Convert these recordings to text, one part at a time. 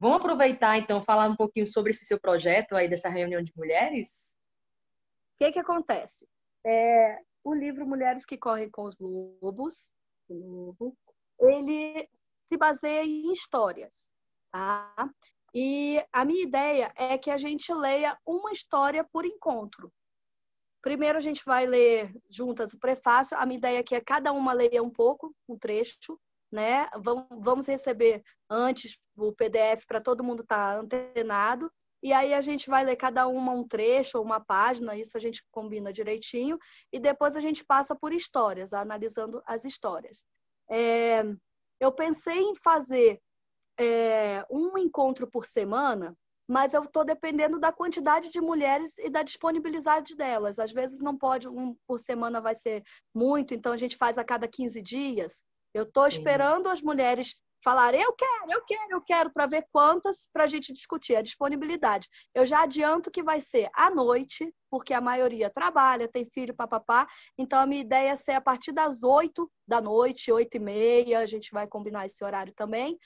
Vamos aproveitar, então, falar um pouquinho sobre esse seu projeto aí, dessa reunião de mulheres? O que que acontece? É, o livro Mulheres que Correm com os Lobos, ele se baseia em histórias, tá? E a minha ideia é que a gente leia uma história por encontro. Primeiro a gente vai ler juntas o prefácio. A minha ideia é que cada uma leia um pouco, um trecho, né? Vamos receber antes o PDF para todo mundo estar tá antenado. E aí a gente vai ler cada uma um trecho ou uma página, isso a gente combina direitinho, e depois a gente passa por histórias, analisando as histórias. É, eu pensei em fazer é, um encontro por semana, mas eu estou dependendo da quantidade de mulheres e da disponibilidade delas. Às vezes não pode, um por semana vai ser muito, então a gente faz a cada 15 dias. Eu estou esperando as mulheres falarem, eu quero, eu quero, eu quero, para ver quantas para a gente discutir a disponibilidade. Eu já adianto que vai ser à noite, porque a maioria trabalha, tem filho, papapá. Então, a minha ideia é ser a partir das oito da noite, oito e meia, a gente vai combinar esse horário também,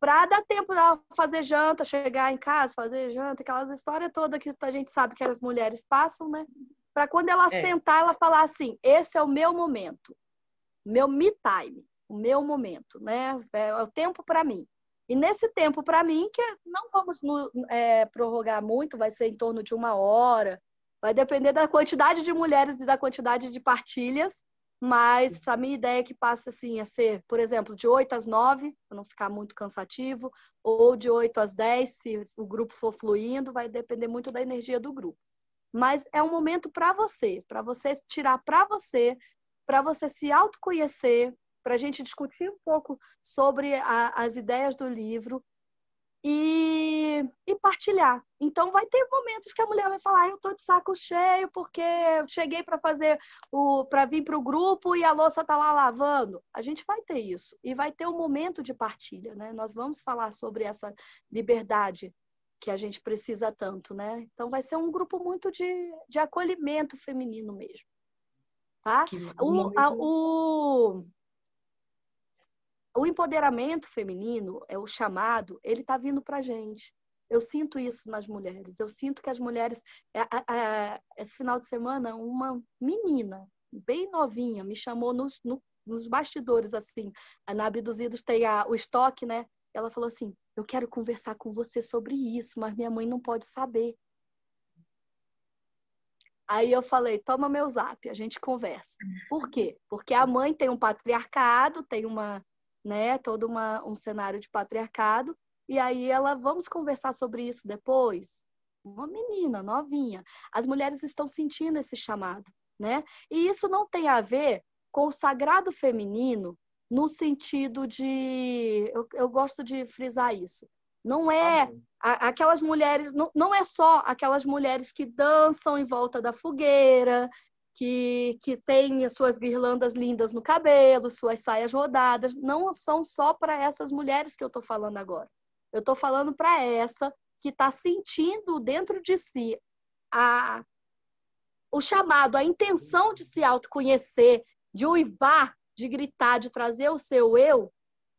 para dar tempo de fazer janta, chegar em casa, fazer janta, aquelas histórias todas que a gente sabe que as mulheres passam, né? Para quando ela é. sentar, ela falar assim: esse é o meu momento, meu me time o meu momento, né? É, é o tempo para mim. E nesse tempo para mim, que não vamos no, é, prorrogar muito, vai ser em torno de uma hora, vai depender da quantidade de mulheres e da quantidade de partilhas, mas a minha ideia é que passe assim a ser, por exemplo, de 8 às 9, para não ficar muito cansativo, ou de 8 às 10, se o grupo for fluindo, vai depender muito da energia do grupo. Mas é um momento para você, para você tirar para você, para você se autoconhecer, para a gente discutir um pouco sobre a, as ideias do livro e, e, partilhar. Então, vai ter momentos que a mulher vai falar: eu estou de saco cheio porque eu cheguei para fazer o para vir para o grupo e a louça está lá lavando. A gente vai ter isso e vai ter um momento de partilha, né? Nós vamos falar sobre essa liberdade que a gente precisa tanto, né? Então, vai ser um grupo muito de, de acolhimento feminino mesmo. Tá? O, a, o, o empoderamento feminino, é o chamado, ele está vindo para a gente. Eu sinto isso nas mulheres. Eu sinto que as mulheres. É, esse final de semana, uma menina, bem novinha, me chamou nos, no, nos bastidores, assim. Na Abduzidos tem a, o estoque, né? Ela falou assim: Eu quero conversar com você sobre isso, mas minha mãe não pode saber. Aí eu falei: Toma meu zap, a gente conversa. Por quê? Porque a mãe tem um patriarcado, tem uma né? Todo uma, um cenário de patriarcado. E aí ela, vamos conversar sobre isso depois? Uma menina novinha. As mulheres estão sentindo esse chamado, né? E isso não tem a ver com o sagrado feminino no sentido de. Eu, eu gosto de frisar isso. Não é a, aquelas mulheres, não, não é só aquelas mulheres que dançam em volta da fogueira, que, que tem as suas guirlandas lindas no cabelo, suas saias rodadas, não são só para essas mulheres que eu estou falando agora. Eu estou falando para essa que está sentindo dentro de si a, o chamado, a intenção de se autoconhecer, de uivar, de gritar, de trazer o seu eu,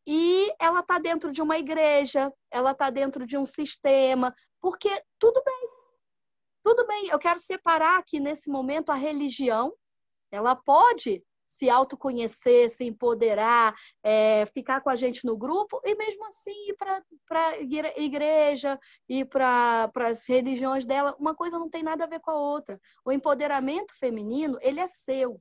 e ela está dentro de uma igreja, ela está dentro de um sistema, porque tudo bem, tudo bem, eu quero separar aqui nesse momento a religião. Ela pode se autoconhecer, se empoderar, é, ficar com a gente no grupo e mesmo assim ir para a igreja e para as religiões dela. Uma coisa não tem nada a ver com a outra. O empoderamento feminino, ele é seu.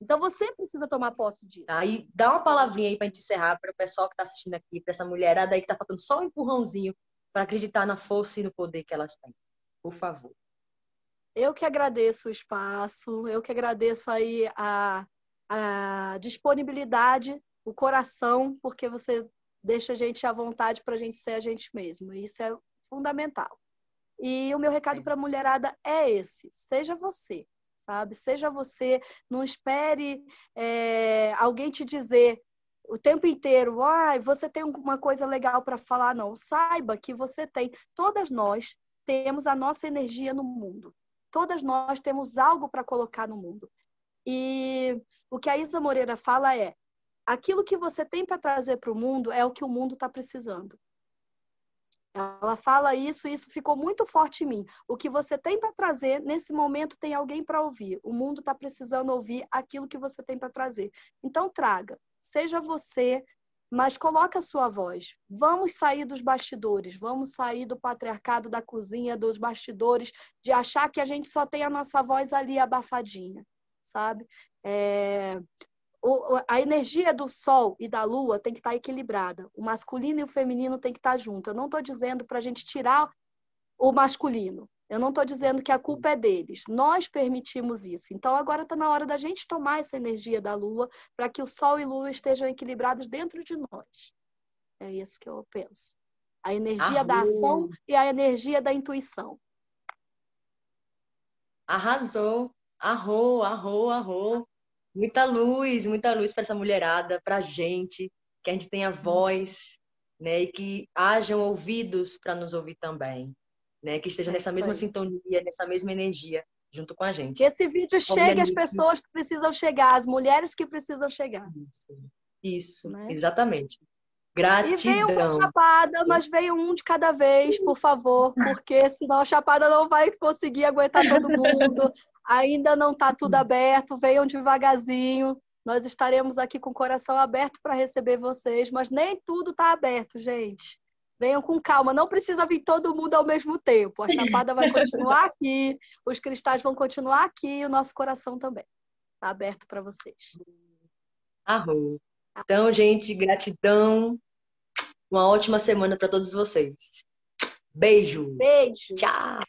Então você precisa tomar posse disso. Aí dá uma palavrinha aí para encerrar para o pessoal que está assistindo aqui, para essa mulherada aí que está faltando só um empurrãozinho para acreditar na força e no poder que elas têm por favor. Eu que agradeço o espaço, eu que agradeço aí a, a disponibilidade, o coração, porque você deixa a gente à vontade para a gente ser a gente mesmo. Isso é fundamental. E o meu recado para a mulherada é esse: seja você, sabe? Seja você, não espere é, alguém te dizer o tempo inteiro, ah, você tem uma coisa legal para falar, não. Saiba que você tem, todas nós temos a nossa energia no mundo. Todas nós temos algo para colocar no mundo. E o que a Isa Moreira fala é: aquilo que você tem para trazer para o mundo é o que o mundo está precisando. Ela fala isso e isso ficou muito forte em mim. O que você tem para trazer, nesse momento tem alguém para ouvir. O mundo está precisando ouvir aquilo que você tem para trazer. Então traga. Seja você, mas coloca a sua voz. Vamos sair dos bastidores, vamos sair do patriarcado da cozinha, dos bastidores, de achar que a gente só tem a nossa voz ali abafadinha, sabe? É... O, a energia do sol e da lua tem que estar tá equilibrada. O masculino e o feminino tem que estar tá junto. Eu não estou dizendo para a gente tirar o masculino. Eu não estou dizendo que a culpa é deles. Nós permitimos isso. Então agora está na hora da gente tomar essa energia da Lua para que o Sol e Lua estejam equilibrados dentro de nós. É isso que eu penso. A energia da ação e a energia da intuição. Arrasou. Arrou, arrou, arrou. Muita luz, muita luz para essa mulherada, para a gente, que a gente tenha voz, né? E que hajam ouvidos para nos ouvir também né? Que esteja é nessa mesma aí. sintonia, nessa mesma energia junto com a gente. Que esse vídeo chegue às pessoas que precisam chegar, às mulheres que precisam chegar. Isso, Isso né? exatamente. Gratidão. E veio uma chapada, mas veio um de cada vez, por favor, porque senão a chapada não vai conseguir aguentar todo mundo. Ainda não está tudo aberto, venham devagarzinho. Nós estaremos aqui com o coração aberto para receber vocês, mas nem tudo está aberto, gente. Venham com calma, não precisa vir todo mundo ao mesmo tempo. A chapada vai continuar aqui, os cristais vão continuar aqui e o nosso coração também. Está aberto para vocês. Arro. Então, gente, gratidão. Uma ótima semana para todos vocês. Beijo. Beijo. Tchau.